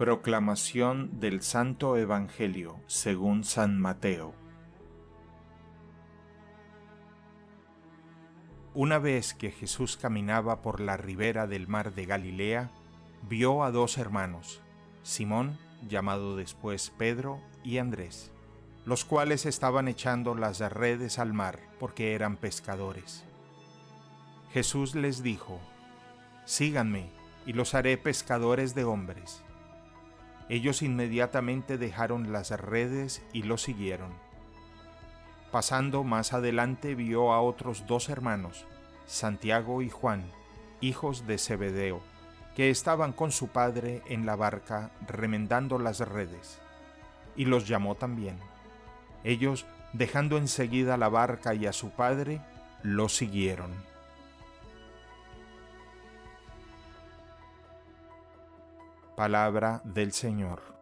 Proclamación del Santo Evangelio según San Mateo. Una vez que Jesús caminaba por la ribera del mar de Galilea, vio a dos hermanos, Simón, llamado después Pedro, y Andrés, los cuales estaban echando las redes al mar porque eran pescadores. Jesús les dijo, Síganme, y los haré pescadores de hombres. Ellos inmediatamente dejaron las redes y lo siguieron. Pasando más adelante vio a otros dos hermanos, Santiago y Juan, hijos de Zebedeo, que estaban con su padre en la barca remendando las redes, y los llamó también. Ellos, dejando enseguida la barca y a su padre, lo siguieron. Palabra del Señor.